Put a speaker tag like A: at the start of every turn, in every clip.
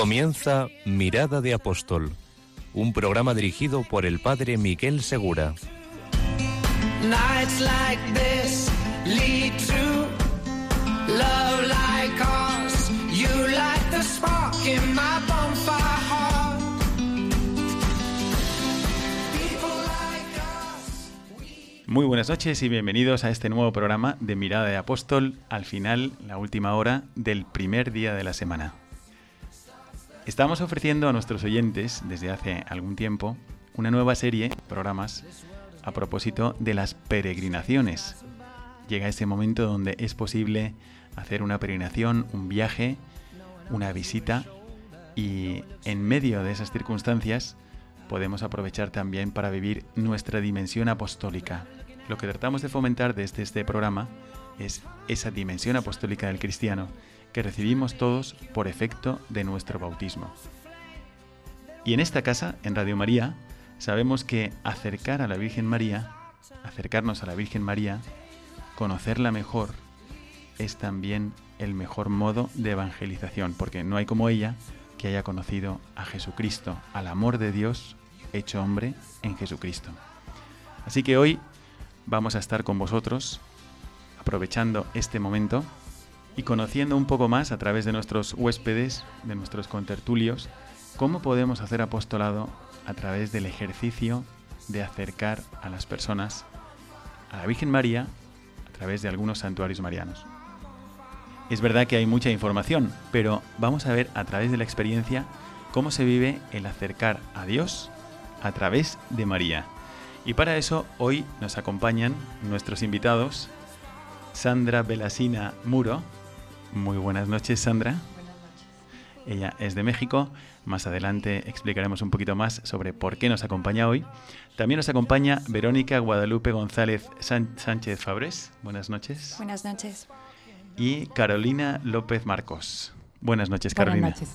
A: Comienza Mirada de Apóstol, un programa dirigido por el padre Miguel Segura.
B: Muy buenas noches y bienvenidos a este nuevo programa de Mirada de Apóstol, al final, la última hora del primer día de la semana. Estamos ofreciendo a nuestros oyentes, desde hace algún tiempo, una nueva serie programas a propósito de las peregrinaciones. Llega ese momento donde es posible hacer una peregrinación, un viaje, una visita y en medio de esas circunstancias podemos aprovechar también para vivir nuestra dimensión apostólica. Lo que tratamos de fomentar desde este programa es esa dimensión apostólica del cristiano que recibimos todos por efecto de nuestro bautismo. Y en esta casa, en Radio María, sabemos que acercar a la Virgen María, acercarnos a la Virgen María, conocerla mejor, es también el mejor modo de evangelización, porque no hay como ella que haya conocido a Jesucristo, al amor de Dios hecho hombre en Jesucristo. Así que hoy vamos a estar con vosotros, aprovechando este momento y conociendo un poco más a través de nuestros huéspedes, de nuestros contertulios, cómo podemos hacer apostolado a través del ejercicio de acercar a las personas a la Virgen María a través de algunos santuarios marianos. Es verdad que hay mucha información, pero vamos a ver a través de la experiencia cómo se vive el acercar a Dios a través de María. Y para eso hoy nos acompañan nuestros invitados, Sandra Belasina Muro. Muy buenas noches, Sandra. Ella es de México. Más adelante explicaremos un poquito más sobre por qué nos acompaña hoy. También nos acompaña Verónica Guadalupe González San- Sánchez Fabres. Buenas noches.
C: Buenas noches.
B: Y Carolina López Marcos. Buenas noches,
C: Buenas
B: Carolina.
C: noches.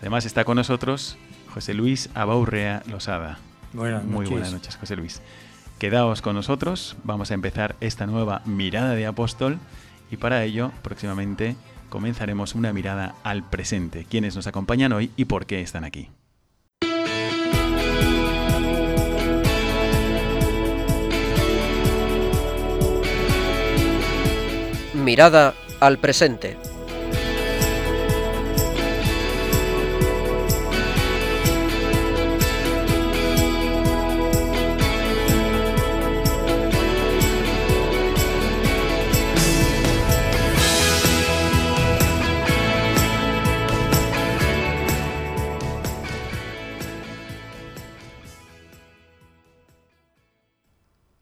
B: Además está con nosotros José Luis Abaurrea Losada.
D: Buenas
B: Muy
D: noches.
B: buenas noches, José Luis. Quedaos con nosotros, vamos a empezar esta nueva mirada de apóstol y para ello próximamente comenzaremos una mirada al presente, quiénes nos acompañan hoy y por qué están aquí.
E: Mirada al presente.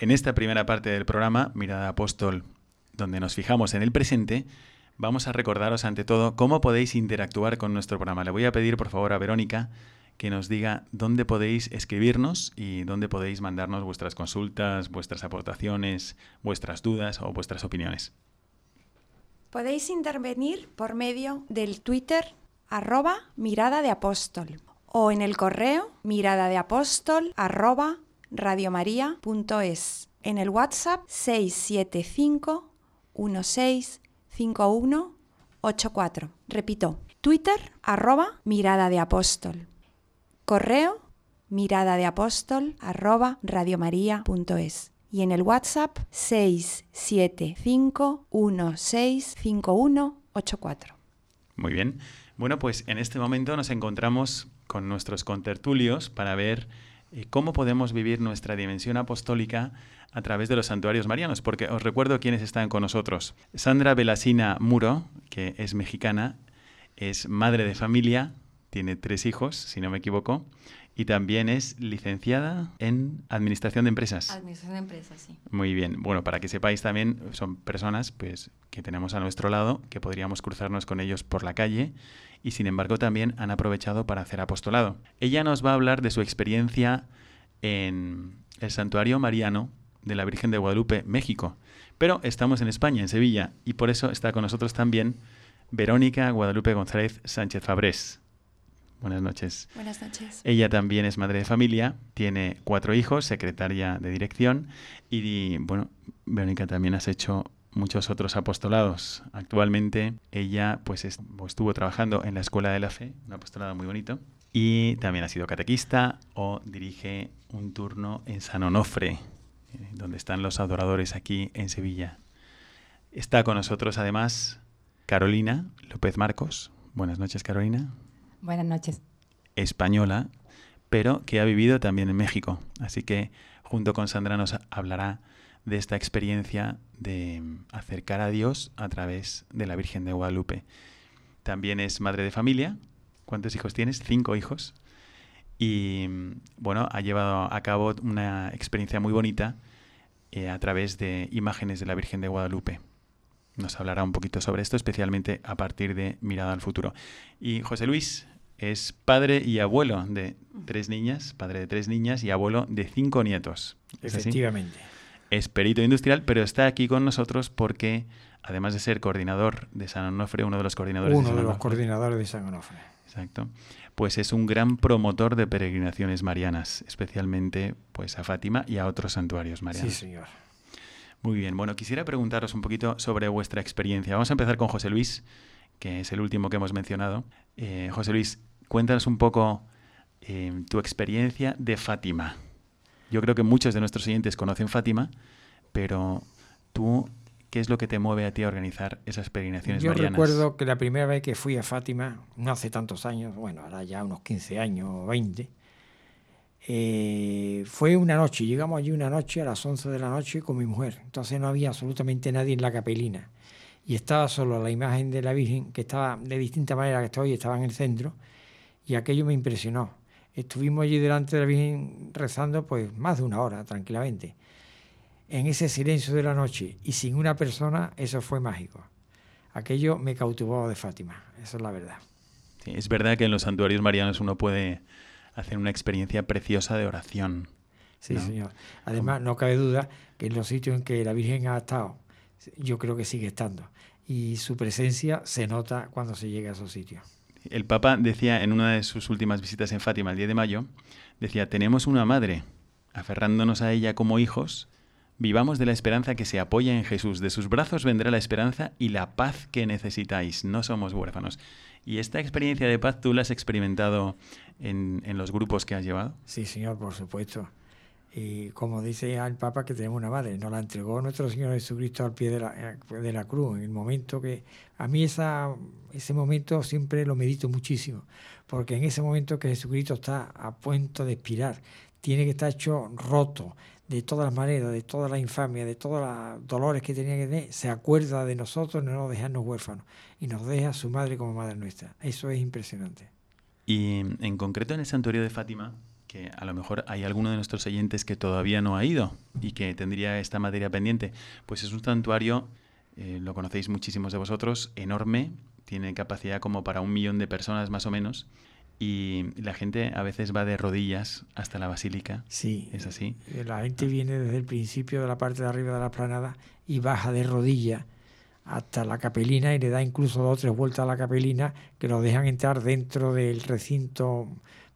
B: En esta primera parte del programa, Mirada Apóstol, donde nos fijamos en el presente, vamos a recordaros ante todo cómo podéis interactuar con nuestro programa. Le voy a pedir por favor a Verónica que nos diga dónde podéis escribirnos y dónde podéis mandarnos vuestras consultas, vuestras aportaciones, vuestras dudas o vuestras opiniones.
C: Podéis intervenir por medio del Twitter arroba mirada de apóstol o en el correo mirada de apóstol arroba radiomaria.es en el WhatsApp 675 165184. Repito, Twitter arroba mirada de apóstol. Correo mirada de apóstol arroba radiomaria.es y en el WhatsApp 675165184.
B: Muy bien. Bueno, pues en este momento nos encontramos con nuestros contertulios para ver cómo podemos vivir nuestra dimensión apostólica a través de los santuarios marianos, porque os recuerdo quiénes están con nosotros. Sandra Belasina Muro, que es mexicana, es madre de familia, tiene tres hijos, si no me equivoco, y también es licenciada en Administración de Empresas.
D: Administración de empresas, sí.
B: Muy bien. Bueno, para que sepáis también, son personas pues, que tenemos a nuestro lado, que podríamos cruzarnos con ellos por la calle y sin embargo también han aprovechado para hacer apostolado. Ella nos va a hablar de su experiencia en el Santuario Mariano de la Virgen de Guadalupe, México. Pero estamos en España, en Sevilla, y por eso está con nosotros también Verónica Guadalupe González Sánchez Fabrés. Buenas noches.
C: Buenas noches.
B: Ella también es madre de familia, tiene cuatro hijos, secretaria de dirección y, bueno, Verónica también has hecho muchos otros apostolados. Actualmente ella pues est- estuvo trabajando en la Escuela de la Fe, un apostolado muy bonito, y también ha sido catequista o dirige un turno en San Onofre, eh, donde están los adoradores aquí en Sevilla. Está con nosotros además Carolina López Marcos. Buenas noches, Carolina
D: Buenas noches.
B: española, pero que ha vivido también en México. Así que junto con Sandra nos hablará de esta experiencia de acercar a Dios a través de la Virgen de Guadalupe. También es madre de familia. ¿Cuántos hijos tienes? Cinco hijos. Y bueno, ha llevado a cabo una experiencia muy bonita eh, a través de imágenes de la Virgen de Guadalupe. Nos hablará un poquito sobre esto, especialmente a partir de Mirada al Futuro. Y José Luis es padre y abuelo de tres niñas, padre de tres niñas y abuelo de cinco nietos. ¿Es así?
F: Efectivamente.
B: Es perito industrial, pero está aquí con nosotros porque, además de ser coordinador de San Onofre, uno de los coordinadores
F: Uno
B: San
F: de los
B: Onofre,
F: coordinadores de San Onofre.
B: Exacto. Pues es un gran promotor de peregrinaciones marianas, especialmente pues a Fátima y a otros santuarios
F: Sí,
B: marianos.
F: señor.
B: Muy bien, bueno, quisiera preguntaros un poquito sobre vuestra experiencia. Vamos a empezar con José Luis, que es el último que hemos mencionado. Eh, José Luis, cuéntanos un poco eh, tu experiencia de Fátima. Yo creo que muchos de nuestros oyentes conocen Fátima, pero tú, ¿qué es lo que te mueve a ti a organizar esas peregrinaciones
F: Yo
B: marianas?
F: recuerdo que la primera vez que fui a Fátima, no hace tantos años, bueno, ahora ya unos 15 años o 20, eh, fue una noche, llegamos allí una noche a las 11 de la noche con mi mujer, entonces no había absolutamente nadie en la capelina y estaba solo la imagen de la Virgen, que estaba de distinta manera que está hoy, estaba en el centro, y aquello me impresionó. Estuvimos allí delante de la Virgen rezando pues más de una hora, tranquilamente. En ese silencio de la noche y sin una persona, eso fue mágico. Aquello me cautivó de Fátima, esa es la verdad.
B: Es verdad que en los santuarios marianos uno puede hacer una experiencia preciosa de oración.
F: Sí,
B: ¿no?
F: señor. Además, no cabe duda que en los sitios en que la Virgen ha estado, yo creo que sigue estando. Y su presencia se nota cuando se llega a esos sitios.
B: El Papa decía en una de sus últimas visitas en Fátima el 10 de mayo, decía, tenemos una madre, aferrándonos a ella como hijos, vivamos de la esperanza que se apoya en Jesús, de sus brazos vendrá la esperanza y la paz que necesitáis, no somos huérfanos. ¿Y esta experiencia de paz tú la has experimentado en, en los grupos que has llevado?
F: Sí, señor, por supuesto. Y como dice el Papa, que tenemos una madre, nos la entregó nuestro Señor Jesucristo al pie de la, de la cruz, en el momento que... A mí esa, ese momento siempre lo medito muchísimo, porque en ese momento que Jesucristo está a punto de expirar, tiene que estar hecho roto de todas las maneras, de toda la infamia, de todos los dolores que tenía que tener, se acuerda de nosotros, no nos dejarnos huérfanos, y nos deja su madre como madre nuestra. Eso es impresionante.
B: Y en concreto en el santuario de Fátima, que a lo mejor hay alguno de nuestros oyentes que todavía no ha ido y que tendría esta materia pendiente, pues es un santuario, eh, lo conocéis muchísimos de vosotros, enorme, tiene capacidad como para un millón de personas más o menos, y la gente a veces va de rodillas hasta la basílica.
F: Sí,
B: ¿Es así?
F: Eh, La gente viene desde el principio de la parte de arriba de la planada y baja de rodillas hasta la capelina y le da incluso dos o tres vueltas a la capelina que lo dejan entrar dentro del recinto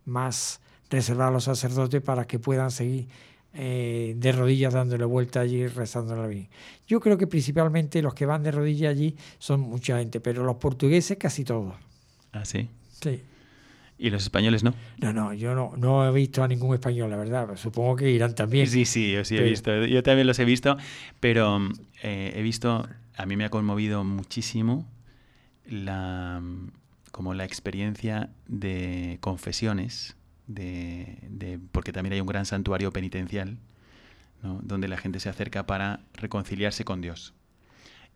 F: más reservado a los sacerdotes para que puedan seguir eh, de rodillas dándole vuelta allí rezando la Virgen. Yo creo que principalmente los que van de rodillas allí son mucha gente, pero los portugueses casi todos.
B: Ah, sí.
F: Sí.
B: Y los españoles no.
F: No, no, yo no, no he visto a ningún español, la verdad. Supongo que irán también.
B: Sí, sí, yo sí he visto. Yo también los he visto, pero eh, he visto, a mí me ha conmovido muchísimo la como la experiencia de confesiones, de, de- porque también hay un gran santuario penitencial, ¿no? donde la gente se acerca para reconciliarse con Dios.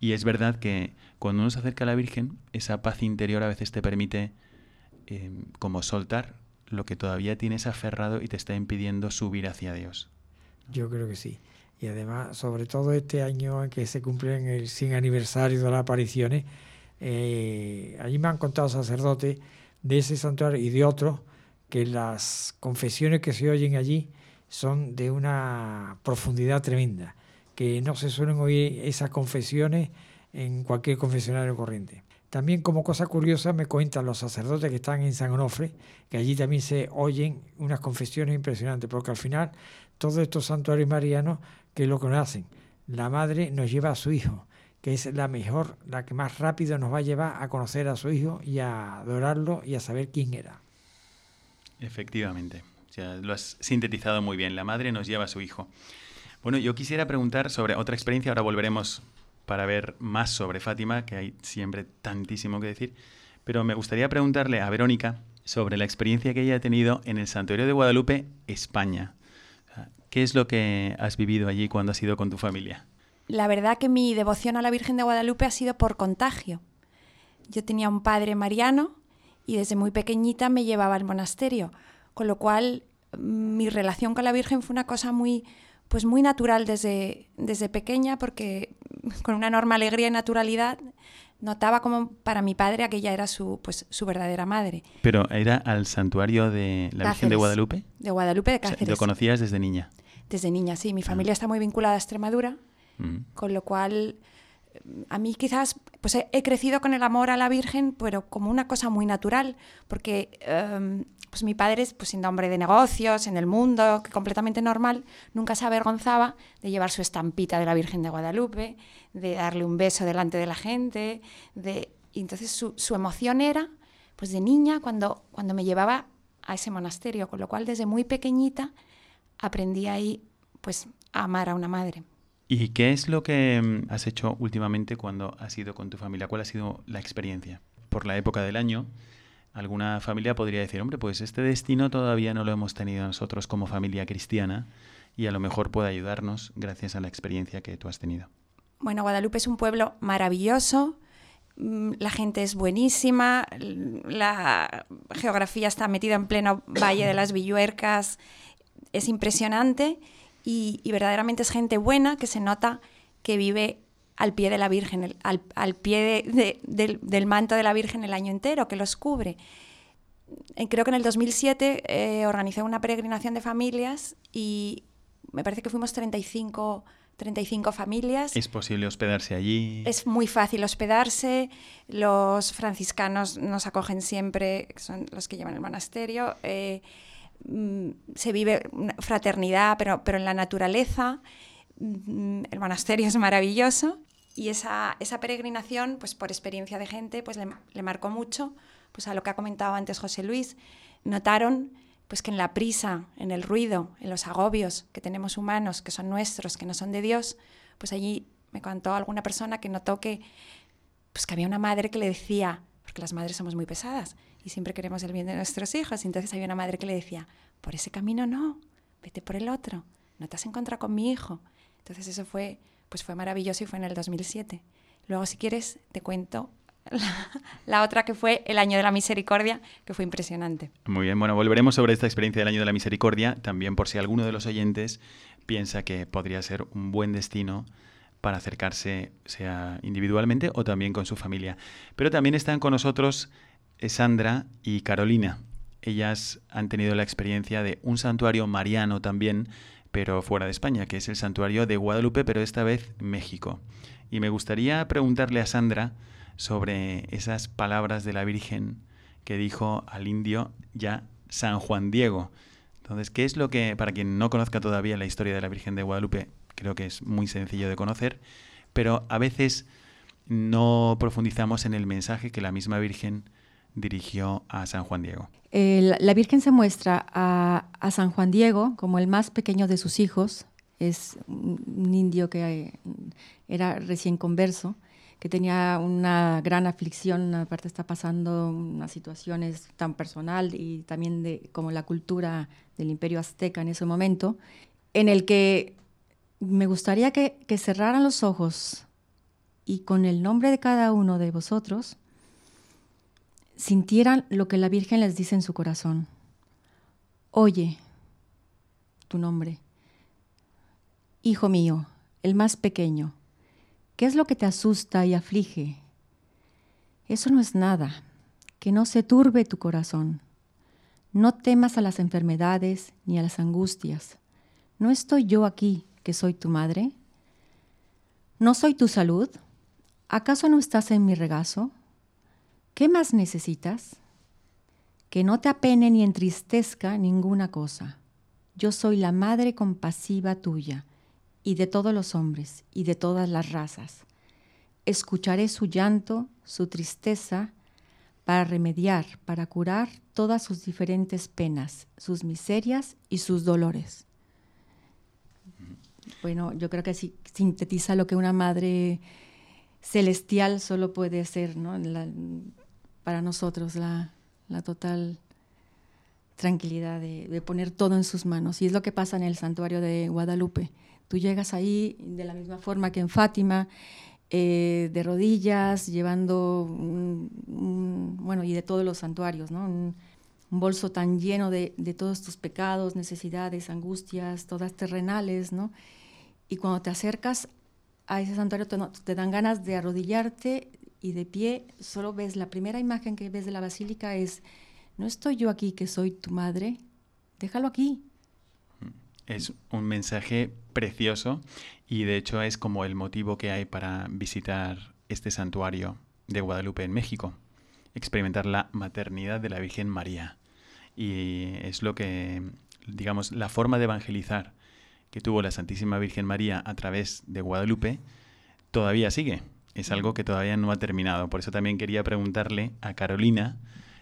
B: Y es verdad que cuando uno se acerca a la Virgen, esa paz interior a veces te permite eh, como soltar lo que todavía tienes aferrado y te está impidiendo subir hacia Dios.
F: Yo creo que sí. Y además, sobre todo este año en que se cumplen el 100 aniversario de las apariciones, eh, allí me han contado sacerdotes de ese santuario y de otros que las confesiones que se oyen allí son de una profundidad tremenda, que no se suelen oír esas confesiones en cualquier confesionario corriente. También como cosa curiosa me cuentan los sacerdotes que están en San Onofre, que allí también se oyen unas confesiones impresionantes, porque al final todos estos santuarios marianos, que lo hacen? La madre nos lleva a su hijo, que es la mejor, la que más rápido nos va a llevar a conocer a su hijo y a adorarlo y a saber quién era.
B: Efectivamente, lo has sintetizado muy bien. La madre nos lleva a su hijo. Bueno, yo quisiera preguntar sobre otra experiencia, ahora volveremos para ver más sobre Fátima, que hay siempre tantísimo que decir, pero me gustaría preguntarle a Verónica sobre la experiencia que ella ha tenido en el Santuario de Guadalupe, España. ¿Qué es lo que has vivido allí cuando has ido con tu familia?
C: La verdad que mi devoción a la Virgen de Guadalupe ha sido por contagio. Yo tenía un padre mariano y desde muy pequeñita me llevaba al monasterio, con lo cual mi relación con la Virgen fue una cosa muy, pues muy natural desde, desde pequeña, porque con una enorme alegría y naturalidad notaba como para mi padre aquella era su, pues, su verdadera madre.
B: ¿Pero era al santuario de la Virgen de Guadalupe?
C: De Guadalupe de Cáceres.
B: ¿Lo conocías desde niña?
C: Desde niña, sí. Mi ah. familia está muy vinculada a Extremadura, mm. con lo cual a mí quizás pues he, crecido con el amor a la Virgen, pero como una cosa muy natural, porque em, pues mi padre, pues siendo hombre de negocios, en el mundo, que completamente normal, nunca se avergonzaba de llevar su estampita de la Virgen de Guadalupe, de darle un beso delante de la gente, de... Y entonces su, su emoción era, pues de niña, cuando, cuando me llevaba a ese monasterio, con lo cual desde muy pequeñita aprendí ahí, pues, a amar a una madre.
B: ¿Y qué es lo que mm, has hecho últimamente cuando has ido con tu familia? ¿Cuál ha sido la experiencia? Por la época del año, alguna familia podría decir, hombre, pues este destino todavía no lo hemos tenido nosotros como familia cristiana y a lo mejor puede ayudarnos gracias a la experiencia que tú has tenido.
C: Bueno, Guadalupe es un pueblo maravilloso, mm, la gente es buenísima, la geografía está metida en pleno Valle de las Villuercas, es impresionante y, verdaderamente es gente buena que se nota que vive al pie de la Virgen, al, pie del, manto de la Virgen el año entero, que los cubre. Eh, creo que en el 2007 eh, organizé una peregrinación de familias y me parece que fuimos 35, 35 familias.
B: ¿Es posible hospedarse allí?
C: Es muy fácil hospedarse. Los franciscanos nos acogen siempre, son los que llevan el monasterio. Eh, Mm, se vive fraternidad, pero, pero en la naturaleza. Mm, el monasterio es maravilloso y esa, esa peregrinación, pues por experiencia de gente, pues le, marcó mucho, pues a lo que ha comentado antes José Luis. Notaron pues que en la prisa, en el ruido, en los agobios que tenemos humanos, que son nuestros, que no son de Dios, pues allí me contó alguna persona que notó que, pues que había una madre que le decía, porque las madres somos muy pesadas, y siempre queremos el bien de nuestros hijos. Entonces había una madre que le decía, por ese camino no, vete por el otro, no te has encontrado con mi hijo. Entonces eso fue, pues fue maravilloso y fue en el 2007. Luego, si quieres, te cuento la, otra que fue el año de la misericordia, que fue impresionante.
B: Muy bien, bueno, volveremos sobre esta experiencia del año de la misericordia, también por si alguno de los oyentes piensa que podría ser un buen destino para acercarse, sea individualmente o también con su familia. Pero también están con nosotros Sandra y Carolina. Ellas han tenido la experiencia de un santuario mariano también, pero fuera de España, que es el santuario de Guadalupe, pero esta vez México. Y me gustaría preguntarle a Sandra sobre esas palabras de la Virgen que dijo al indio ya San Juan Diego. Entonces, ¿qué es lo que, para quien no conozca todavía la historia de la Virgen de Guadalupe, creo que es muy sencillo de conocer, pero a veces no profundizamos en el mensaje que la misma Virgen dirigió a San Juan Diego?
D: La Virgen se muestra a, San Juan Diego como el más pequeño de sus hijos. Es un indio que era recién converso, que tenía una gran aflicción, aparte está pasando unas situaciones tan personal y también de como la cultura del imperio azteca en ese momento, en el que me gustaría que cerraran los ojos y con el nombre de cada uno de vosotros sintieran lo que la Virgen les dice en su corazón. Oye tu nombre. Hijo mío, el más pequeño, ¿qué es lo que te asusta y aflige? Eso no es nada, que no se turbe tu corazón. No temas a las enfermedades ni a las angustias. ¿No estoy yo aquí, que soy tu madre? ¿No soy tu salud? ¿Acaso no estás en mi regazo? ¿Qué más necesitas? Que no te apene ni entristezca ninguna cosa. Yo soy la madre compasiva tuya y de todos los hombres y de todas las razas. Escucharé su llanto, su tristeza, para remediar, para curar todas sus diferentes penas, sus miserias y sus dolores. Bueno, yo creo que sí, sintetiza lo que una madre celestial solo puede ser, ¿no? Para nosotros, la, total tranquilidad de, poner todo en sus manos. Y es lo que pasa en el santuario de Guadalupe. Tú llegas ahí de la misma forma que en Fátima, eh, de rodillas, llevando, bueno, y de todos los santuarios, ¿no? Un, bolso tan lleno de, todos tus pecados, necesidades, angustias, todas terrenales, ¿no? Y cuando te acercas a ese santuario te, te dan ganas de arrodillarte y de pie, solo ves, la primera imagen que ves de la basílica es, no estoy yo aquí que soy tu madre, déjalo aquí,
B: es un mensaje precioso y de hecho es como el motivo que hay para visitar este santuario de Guadalupe en México, experimentar la maternidad de la Virgen María. Y es lo que, digamos, la forma de evangelizar que tuvo la Santísima Virgen María a través de Guadalupe todavía sigue. Es algo que todavía no ha terminado. Por eso también quería preguntarle a Carolina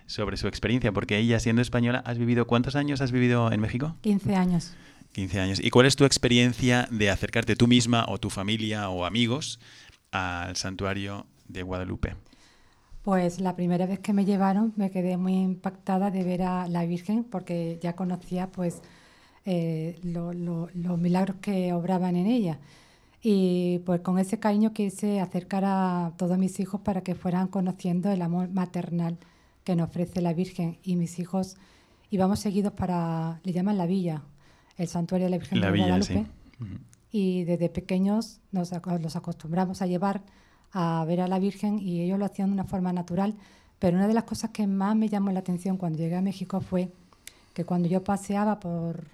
B: sobre su experiencia, porque ella siendo española, ¿has vivido cuántos años has vivido en México?
G: 15 años.
B: 15 años. ¿Y cuál es tu experiencia de acercarte tú misma o tu familia o amigos al santuario de Guadalupe?
G: Pues la primera vez que me llevaron me quedé muy impactada de ver a la Virgen porque ya conocía pues eh, los milagros que obraban en ella. Y pues con ese cariño quise acercar a todos mis hijos para que fueran conociendo el amor maternal que nos ofrece la Virgen. Y mis hijos íbamos seguidos para, le llaman la villa, el santuario de la Virgen de Guadalupe. Y desde pequeños nos los acostumbramos a llevar a ver a la Virgen y ellos lo hacían de una forma natural. Pero una de las cosas que más me llamó la atención cuando llegué a México fue que cuando yo paseaba por,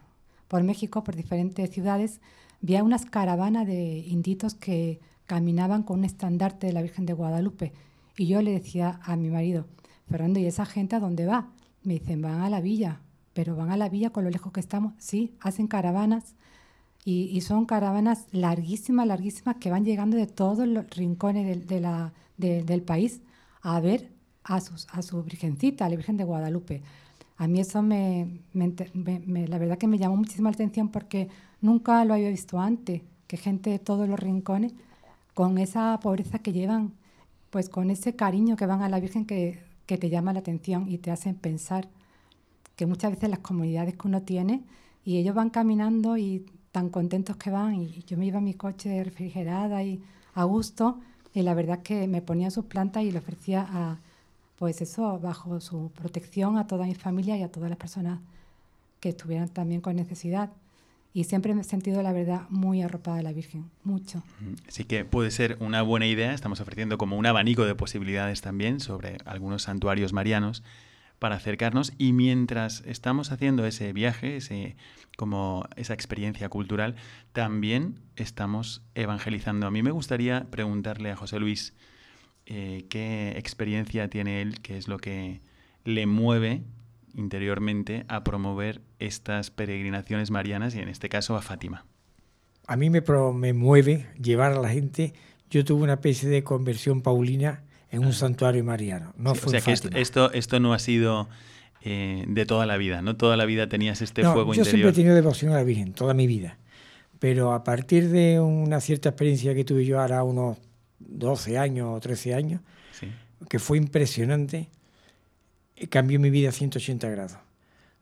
G: por México, por diferentes ciudades, vi unas caravanas de inditos que caminaban con un estandarte de la Virgen de Guadalupe. Y yo le decía a mi marido, Fernando, ¿y esa gente a dónde va? Me dicen, van a la villa pero van a la villa con lo lejos que estamos. Sí, hacen caravanas y, son caravanas larguísimas, larguísimas que van llegando de todos los rincones de, la, del país a ver a, sus, a su virgencita, a la Virgen de Guadalupe. A mí eso me, la verdad que me llamó muchísima atención porque nunca lo había visto antes, que gente de todos los rincones, con esa pobreza que llevan, pues con ese cariño que van a la Virgen que, que te llama la atención y te hacen pensar que muchas veces las comunidades que uno tiene y ellos van caminando y tan contentos que van y yo me iba a mi coche refrigerada y a gusto y la verdad es que me ponía sus plantas y le ofrecía a, pues eso, bajo su protección a toda mi familia y a todas las personas que estuvieran también con necesidad. Y siempre me he sentido, la verdad, muy arropada de la Virgen, mucho.
B: Así que puede ser una buena idea. Estamos ofreciendo como un abanico de posibilidades también sobre algunos santuarios marianos para acercarnos y mientras estamos haciendo ese viaje, ese, como esa experiencia cultural, también estamos evangelizando. A mí me gustaría preguntarle a José Luis eh, qué experiencia tiene él, qué es lo que le mueve interiormente a promover estas peregrinaciones marianas y en este caso a Fátima.
F: A mí me, me mueve llevar a la gente. Yo tuve una especie de conversión paulina en un santuario mariano. No fue o sea
B: que esto, esto, no ha sido eh, de toda la vida, ¿no? Toda la vida tenías este fuego
F: yo
B: interior.
F: Yo siempre he tenido devoción a la Virgen, toda mi vida. Pero a partir de una cierta experiencia que tuve yo ahora unos 12 años o 13 años, que fue impresionante, cambió mi vida a 180 grados.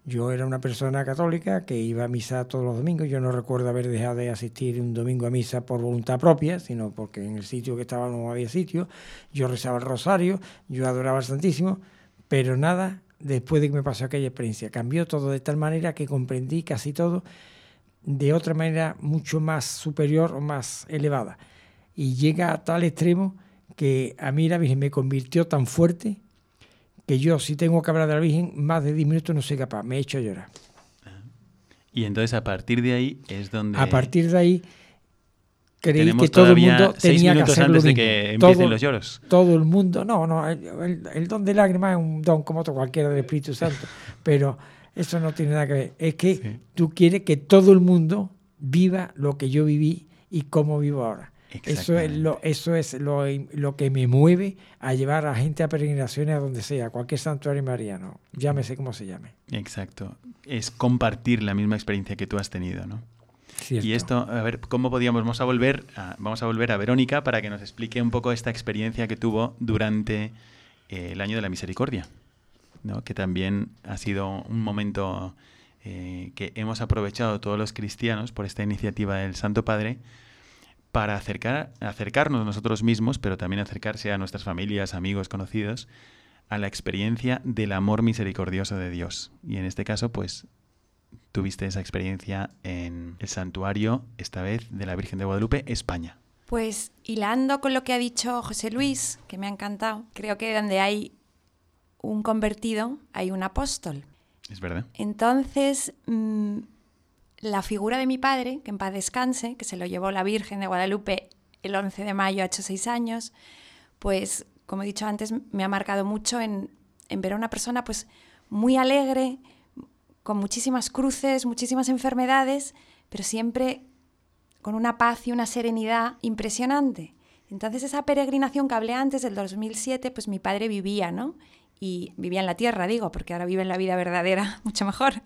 F: Yo era una persona católica que iba a misa todos los domingos. Yo no recuerdo haber dejado de asistir un domingo a misa por voluntad propia, sino porque en el sitio que estaba no había sitio. Yo rezaba el rosario, yo adoraba al Santísimo, pero nada después de que me pasó aquella experiencia. Cambió todo de tal manera que comprendí casi todo de otra manera mucho más superior o más elevada. Y llega a tal extremo que a mí la Virgen me convirtió tan fuerte que yo, si tengo que hablar de la Virgen, más de 10 minutos no soy capaz, me he hecho llorar.
B: Y entonces a partir de ahí es donde...
F: A partir de ahí creí que todo el mundo tenía que hacer
B: antes
F: lo
B: de
F: mismo.
B: que empiecen los lloros.
F: Todo el mundo, no, no, el, el- el don de lágrimas es un don como otro cualquiera del Espíritu Santo, pero eso no tiene nada que ver. Es que
B: Sí.
F: tú quieres que todo el mundo viva lo que yo viví y cómo vivo ahora. Eso es, lo, eso es lo, lo que me mueve a llevar a gente a peregrinaciones a donde sea, a cualquier santuario mariano, llámese como se llame.
B: Exacto. Es compartir la misma experiencia que tú has tenido, ¿no?
F: Cierto.
B: Y esto, a ver, ¿cómo podíamos? Vamos a volver a, vamos a volver a Verónica para que nos explique un poco esta experiencia que tuvo durante eh, el año de la misericordia, ¿no? que también ha sido un momento eh, que hemos aprovechado todos los cristianos por esta iniciativa del Santo Padre para acercar, acercarnos nosotros mismos, pero también acercarse a nuestras familias, amigos, conocidos, a la experiencia del amor misericordioso de Dios. Y en este caso, pues tuviste esa experiencia en el santuario, esta vez de la Virgen de Guadalupe, España.
C: Pues hilando con lo que ha dicho José Luis, que me ha encantado, creo que donde hay un convertido hay un apóstol.
B: ¿Es verdad?
C: Entonces, mm, la figura de mi padre, que en paz descanse, que se lo llevó la Virgen de Guadalupe el 11 de mayo, ha hecho seis años, pues, como he dicho antes, me ha marcado mucho en, ver a una persona pues muy alegre, con muchísimas cruces, muchísimas enfermedades, pero siempre con una paz y una serenidad impresionante. Entonces esa peregrinación que hablé antes del 2007, pues mi padre vivía, ¿no? Y vivía en la tierra, digo, porque ahora vive en la vida verdadera mucho mejor.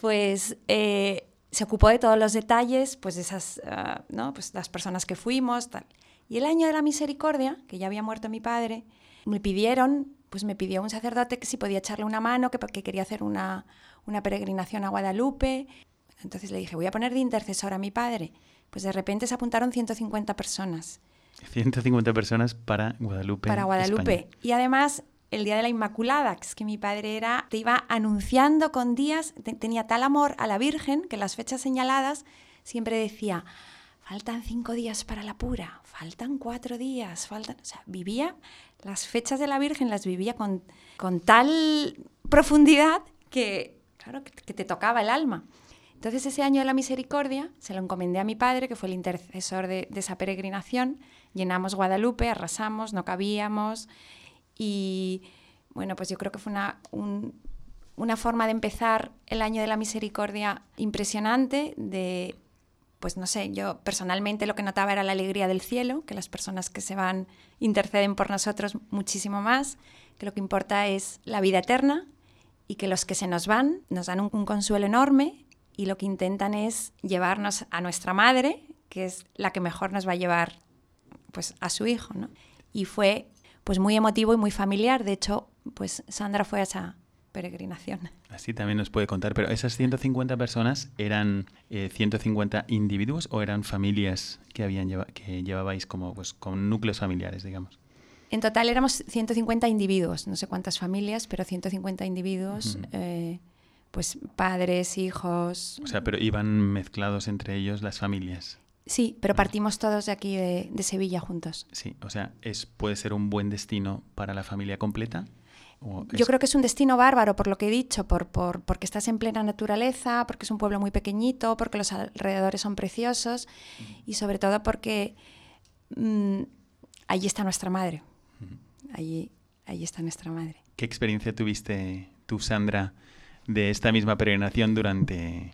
C: Pues eh, se ocupó de todos los detalles, pues de esas, ah, ¿no? Pues las personas que fuimos, tal. Y el año de la misericordia, que ya había muerto mi padre, me pidieron, pues me pidió un sacerdote que si podía echarle una mano, que porque quería hacer una, una peregrinación a Guadalupe. Entonces le dije, voy a poner de intercesor a mi padre. Pues de repente se apuntaron 150 personas
B: 150 personas para Guadalupe.
C: para Guadalupe.
B: España.
C: Y además, el Día de la Inmaculada, que es que mi padre era, te iba anunciando con días, te- tenía tal amor a la Virgen que las fechas señaladas siempre decía, faltan cinco días para la pura, faltan cuatro días, faltan... O sea, vivía, las fechas de la Virgen las vivía con, con tal profundidad que, claro, que, te tocaba el alma. Entonces ese año de la misericordia se lo encomendé a mi padre, que fue el intercesor de esa peregrinación. Llenamos Guadalupe, arrasamos, no cabíamos. Y bueno, pues yo creo que fue una, un- una forma de empezar el año de la misericordia impresionante, de, pues no sé, yo personalmente lo que notaba era la alegría del cielo, que las personas que se van interceden por nosotros muchísimo más, que lo que importa es la vida eterna y que los que se nos van nos dan un, un consuelo enorme y lo que intentan es llevarnos a nuestra madre, que es la que mejor nos va a llevar pues a su hijo, ¿no? Y fue pues muy emotivo y muy familiar, de hecho, pues Sandra fue a esa peregrinación.
B: Así también nos puede contar. Pero esas 150 personas eran eh, 150 individuos o eran familias que habían lleva- que llevabais como pues con núcleos familiares, digamos.
C: En total éramos 150 individuos, no sé cuántas familias, pero 150 individuos, eh, pues padres, hijos.
B: O sea, pero iban mezclados entre ellos las familias.
C: Sí, pero partimos todos de aquí de, de Sevilla juntos.
B: Sí, o sea, es puede ser un buen destino para la familia completa.
C: Yo creo que es un destino bárbaro, por lo que he dicho, por, por- porque estás en plena naturaleza, porque es un pueblo muy pequeñito, porque los alrededores son preciosos y sobre todo porque mm, allí está nuestra madre. Allí, allí está nuestra madre.
B: ¿Qué experiencia tuviste tú, Sandra, de esta misma peregrinación durante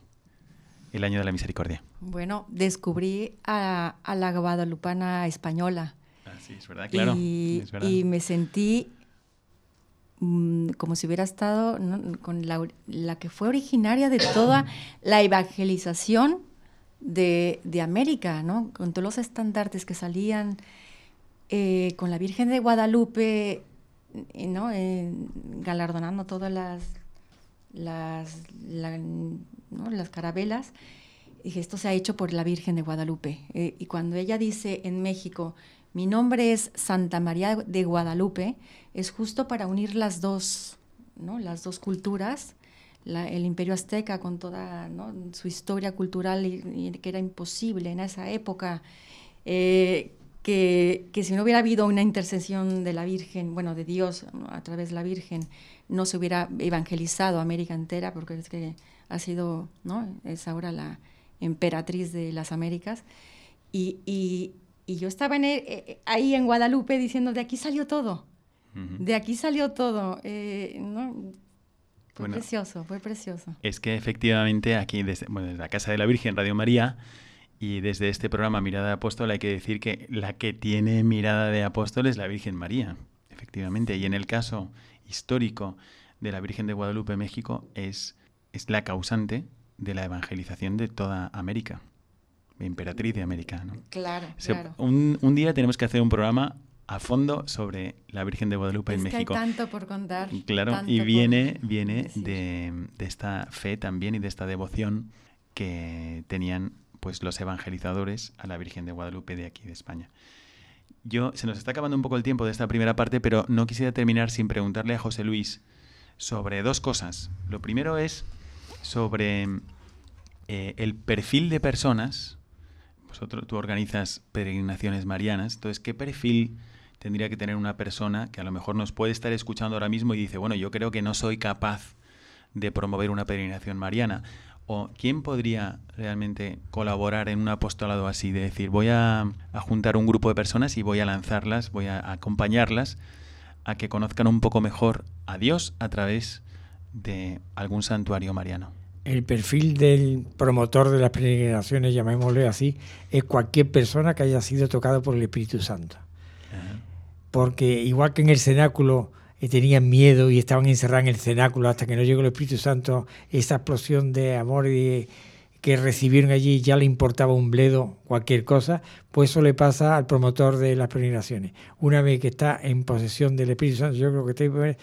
B: el año de la misericordia?
D: Bueno, descubrí a, a la guadalupana española.
B: Ah, sí, es verdad, claro.
D: y,
B: es verdad.
D: y me sentí mm, como si hubiera estado ¿no? con la, que fue originaria de toda la evangelización de, de América, ¿no? Con todos los estandartes que salían eh, con la Virgen de Guadalupe, ¿no? Eh, galardonando todas las, las, la- ¿no? las carabelas. Dije, esto se ha hecho por la Virgen de Guadalupe. Eh, y cuando ella dice en México, Mi nombre es Santa María de Guadalupe, es justo para unir las dos, ¿no? las dos culturas, el imperio azteca con toda su historia cultural y, que era imposible en esa época. Eh, que, que, si no hubiera habido una intercesión de la Virgen, bueno, de Dios a través de la Virgen, no se hubiera evangelizado América entera, porque es que ha sido, ¿no? Es ahora la emperatriz de las Américas. Y, y, y yo estaba en, eh, eh, ahí en Guadalupe diciendo, de aquí salió todo, de aquí salió todo. Eh, ¿no? Fue precioso, fue precioso.
B: Es que efectivamente aquí, desde, bueno, desde la Casa de la Virgen, Radio María, y desde este programa Mirada de Apóstol hay que decir que la que tiene mirada de apóstol es la Virgen María, efectivamente. Y en el caso histórico de la Virgen de Guadalupe, México, es, es la causante de la evangelización de toda América, emperatriz de América. ¿no?
D: Claro, claro.
B: Un, un, día tenemos que hacer un programa a fondo sobre la Virgen de Guadalupe en México.
D: Que hay tanto por contar.
B: Claro, y viene, viene de, de, esta fe también y de esta devoción que tenían pues los evangelizadores a la Virgen de Guadalupe de aquí de España. Yo se nos está acabando un poco el tiempo de esta primera parte, pero no quisiera terminar sin preguntarle a José Luis sobre dos cosas. Lo primero es sobre eh, el perfil de personas. Vosotros, tú organizas peregrinaciones marianas, entonces, ¿qué perfil tendría que tener una persona que a lo mejor nos puede estar escuchando ahora mismo y dice, bueno, yo creo que no soy capaz de promover una peregrinación mariana? ¿O quién podría realmente colaborar en un apostolado así? De decir, voy a, a juntar un grupo de personas y voy a lanzarlas, voy a acompañarlas a que conozcan un poco mejor a Dios a través de algún santuario mariano.
F: El perfil del promotor de las peregrinaciones, llamémosle así, es cualquier persona que haya sido tocada por el Espíritu Santo. Porque igual que en el cenáculo eh, tenían miedo y estaban encerrados en el cenáculo hasta que no llegó el Espíritu Santo, esa explosión de amor y que recibieron allí ya le importaba un bledo cualquier cosa, pues eso le pasa al promotor de las peregrinaciones. Una vez que está en posesión del Espíritu Santo, yo creo que te,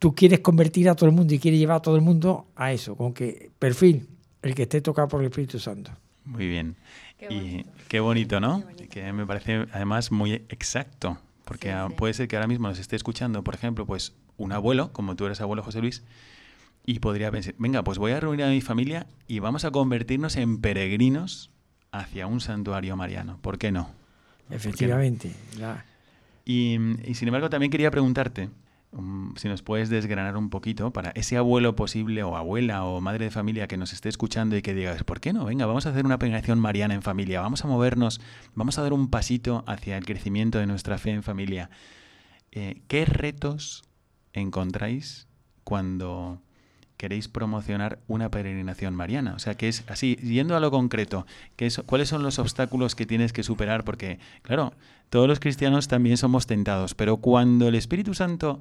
F: tú quieres convertir a todo el mundo y quieres llevar a todo el mundo a eso, con que perfil, el que esté tocado por el Espíritu Santo.
B: Muy bien. Qué y qué bonito, ¿no? Que me parece además muy exacto, porque puede ser que ahora mismo nos esté escuchando, por ejemplo, pues un abuelo, como tú eres abuelo José Luis, y podría pensar, venga, pues voy a reunir a mi familia y vamos a convertirnos en peregrinos hacia un santuario mariano. ¿Por qué no?
F: Efectivamente.
B: Y, y sin embargo, también quería preguntarte, si nos puedes desgranar un poquito para ese abuelo posible o abuela o madre de familia que nos esté escuchando y que diga, ¿por qué no? Venga, vamos a hacer una peregrinación mariana en familia, vamos a movernos, vamos a dar un pasito hacia el crecimiento de nuestra fe en familia. Eh, ¿Qué retos encontráis cuando queréis promocionar una peregrinación mariana? O sea, que es así, yendo a lo concreto, ¿qué es, ¿cuáles son los obstáculos que tienes que superar? Porque, claro, todos los cristianos también somos tentados, pero cuando el Espíritu Santo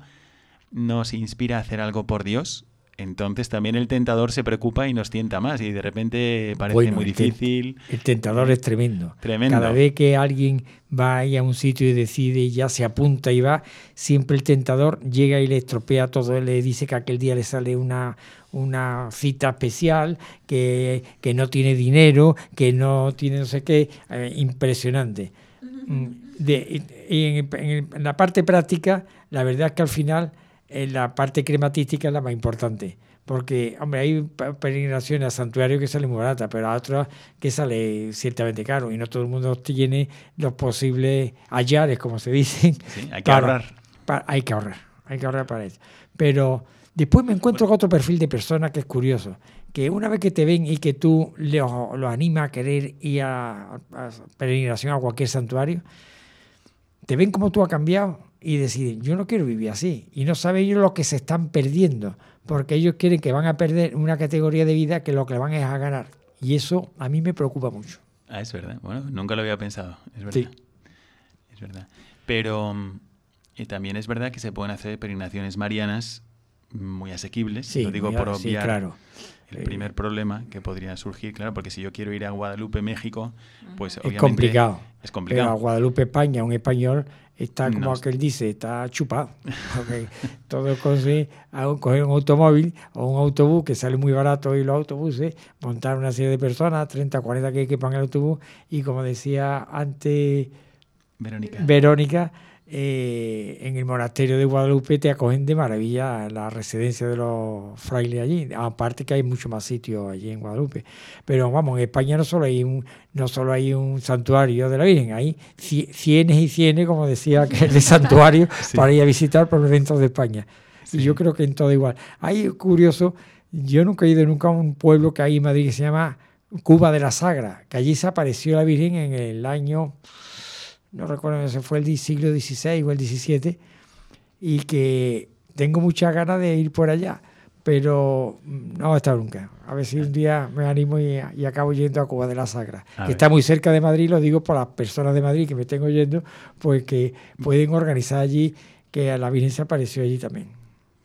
B: nos inspira a hacer algo por Dios, entonces también el tentador se preocupa y nos tienta más y de repente parece muy difícil.
F: El tentador es tremendo.
B: Tremendo.
F: Cada vez que alguien va a un sitio y decide y ya se apunta y va, siempre el tentador llega y le estropea todo, le dice que aquel día le sale una, una cita especial, que, no tiene dinero, que no tiene no sé qué, eh, impresionante. Mm, de, en la parte práctica, la verdad es que al final en la parte crematística es la más importante. Porque, hombre, hay peregrinaciones a santuarios que salen muy baratas, pero a otras que sale ciertamente caro y no todo el mundo tiene los posibles hallares, como se dicen.
B: hay que ahorrar.
F: hay que ahorrar, hay que ahorrar para eso. Pero después me encuentro con otro perfil de persona que es curioso, que una vez que te ven y que tú lo, lo animas a querer ir a, a peregrinación a cualquier santuario, te ven como tú has cambiado y deciden, yo no quiero vivir así. Y no saben ellos lo que se están perdiendo, porque ellos quieren que van a perder una categoría de vida que lo que van es a ganar. Y eso a mí me preocupa mucho.
B: Ah, es verdad. Bueno, nunca lo había pensado. Es verdad.
F: Sí.
B: Es verdad. Pero y también es verdad que se pueden hacer peregrinaciones marianas muy asequibles.
F: Sí,
B: lo digo por obviar
F: claro.
B: el primer problema que podría surgir, claro, porque si yo quiero ir a Guadalupe, México, pues
F: es complicado.
B: Es complicado.
F: Pero a Guadalupe, España, un español está como aquel dice, está chupado. Porque todo coge, coger un automóvil o un autobús que sale muy barato y los autobuses, montar una serie de personas, 30, 40 que equipan el autobús y como decía antes
B: Verónica.
F: Verónica, eh, en el monasterio de Guadalupe te acogen de maravilla la residencia de los frailes allí. Aparte que hay mucho más sitios allí en Guadalupe. Pero vamos, en España no solo hay un, no solo hay un santuario de la Virgen, hay cie- cienes y cienes, como decía aquel santuario,
B: Sí.
F: para ir a visitar por dentro de España.
B: Sí.
F: Y yo creo que en todo igual. Hay curioso, yo nunca he ido nunca a un pueblo que hay en Madrid que se llama Cuba de la Sagra, que allí se apareció la Virgen en el año no recuerdo si fue el siglo XVI o el XVII, y que tengo muchas ganas de ir por allá, pero no he estado nunca. A ver si un día me animo y, y acabo yendo a Cuba de la Sagra,
B: A
F: que
B: ver.
F: está muy cerca de Madrid, lo digo por las personas de Madrid que me estén oyendo, pues que pueden organizar allí, que a la Virgen se apareció allí también.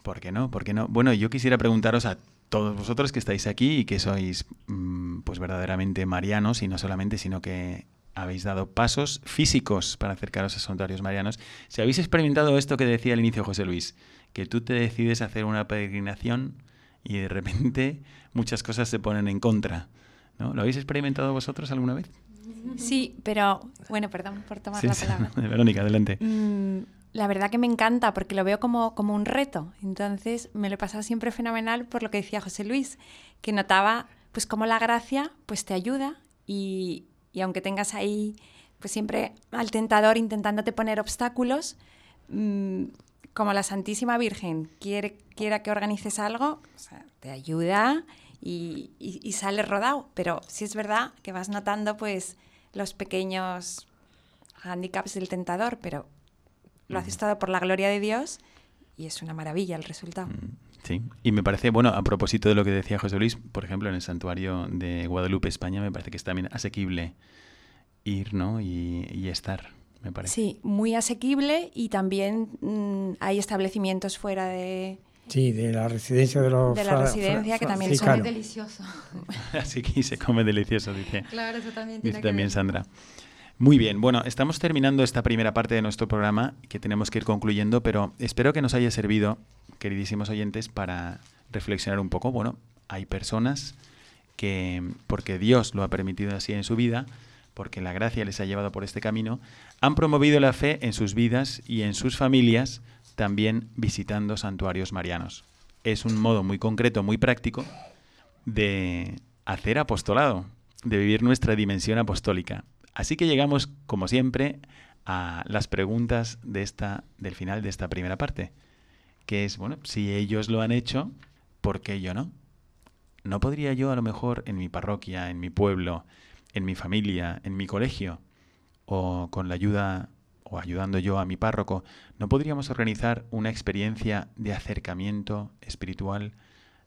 B: ¿Por qué no? ¿Por qué no? Bueno, yo quisiera preguntaros a todos vosotros que estáis aquí y que sois mm, pues verdaderamente marianos y no solamente, sino que habéis dado pasos físicos para acercaros a santuarios marianos. Si habéis experimentado esto que decía al inicio José Luis, que tú te decides a hacer una peregrinación y de repente muchas cosas se ponen en contra. ¿no? ¿Lo habéis experimentado vosotros alguna vez?
C: Sí, pero bueno, perdón por tomar
B: Sí,
C: la
B: sí.
C: palabra.
B: Verónica, adelante.
C: Mm, la verdad que me encanta porque lo veo como, como un reto. Entonces me lo he pasado siempre fenomenal por lo que decía José Luis, que notaba pues cómo la gracia pues te ayuda y, y aunque tengas ahí pues siempre al tentador intentándote poner obstáculos, mm, como la Santísima Virgen quiere, quiera que organices algo, o sea, te ayuda y, y, y sales rodado. Pero sí es verdad que vas notando pues los pequeños handicaps del tentador, pero lo haces todo por la gloria de Dios y es una maravilla el resultado.
B: Mm, Sí, y me parece, bueno, a propósito de lo que decía José Luis, por ejemplo, en el santuario de Guadalupe, España, me parece que es también asequible ir, ¿no? Y, y estar, me parece.
C: Sí, muy asequible y también mm, hay establecimientos fuera de,
F: Sí, de la residencia de los
C: De la residencia, que también
D: Es
F: franciscanos.
D: delicioso.
B: Así que se come delicioso, dice,
D: Claro, eso también
B: dice también Sandra. Muy bien, bueno, estamos terminando esta primera parte de nuestro programa que tenemos que ir concluyendo, pero espero que nos haya servido, queridísimos oyentes, para reflexionar un poco. Bueno, hay personas que, porque Dios lo ha permitido así en su vida, porque la gracia les ha llevado por este camino, han promovido la fe en sus vidas y en sus familias, también visitando santuarios marianos. Es un modo muy concreto, muy práctico de hacer apostolado, de vivir nuestra dimensión apostólica. Así que llegamos, como siempre, a las preguntas de esta, del final de esta primera parte, que es, bueno, si ellos lo han hecho, ¿por qué yo no? ¿No podría yo a lo mejor en mi parroquia, en mi pueblo, en mi familia, en mi colegio, o con la ayuda o ayudando yo a mi párroco, ¿no podríamos organizar una experiencia de acercamiento espiritual,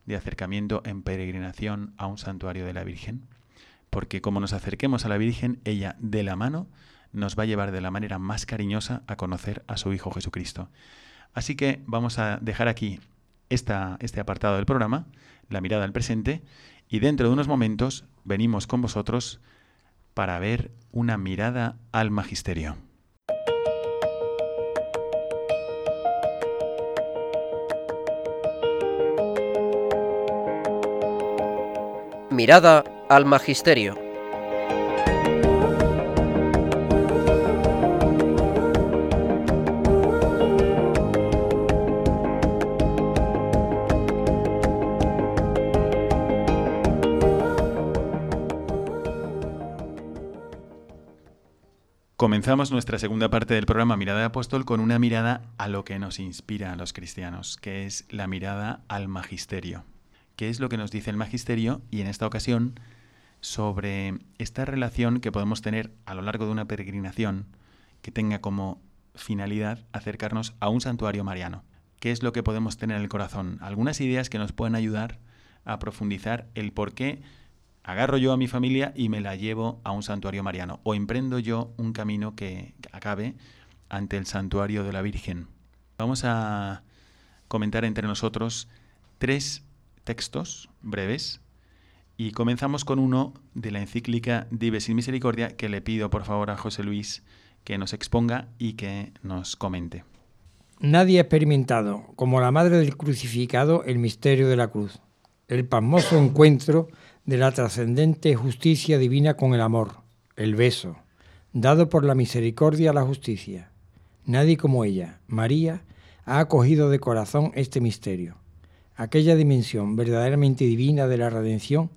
B: de acercamiento en peregrinación a un santuario de la Virgen? Porque como nos acerquemos a la Virgen, ella de la mano nos va a llevar de la manera más cariñosa a conocer a su Hijo Jesucristo. Así que vamos a dejar aquí esta, este apartado del programa, la mirada al presente, y dentro de unos momentos venimos con vosotros para ver una mirada al magisterio.
E: Mirada al Magisterio.
B: Comenzamos nuestra segunda parte del programa Mirada de Apóstol con una mirada a lo que nos inspira a los cristianos, que es la mirada al magisterio. ¿Qué es lo que nos dice el magisterio? Y en esta ocasión sobre esta relación que podemos tener a lo largo de una peregrinación que tenga como finalidad acercarnos a un santuario mariano. ¿Qué es lo que podemos tener en el corazón? Algunas ideas que nos pueden ayudar a profundizar el por qué agarro yo a mi familia y me la llevo a un santuario mariano o emprendo yo un camino que acabe ante el santuario de la Virgen. Vamos a comentar entre nosotros tres textos breves y comenzamos con uno de la encíclica Dive sin Misericordia que le pido por favor a José Luis que nos exponga y que nos comente.
F: Nadie ha experimentado, como la madre del crucificado, el misterio de la cruz, el pasmoso encuentro de la trascendente justicia divina con el amor, el beso, dado por la misericordia a la justicia. Nadie como ella, María, ha acogido de corazón este misterio, aquella dimensión verdaderamente divina de la redención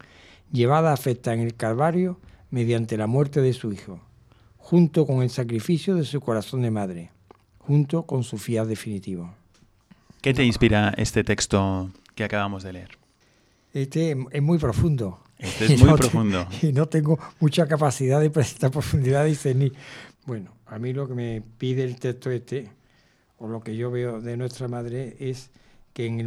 F: llevada a afecta en el Calvario mediante la muerte de su Hijo, junto con el sacrificio de su corazón de madre, junto con su fiat definitivo.
B: ¿Qué te inspira este texto que acabamos de leer?
F: Este es muy profundo.
B: Este es muy profundo.
F: y no tengo mucha capacidad de presentar profundidad y discernir. Bueno, a mí lo que me pide el texto este, o lo que yo veo de nuestra madre, es que en el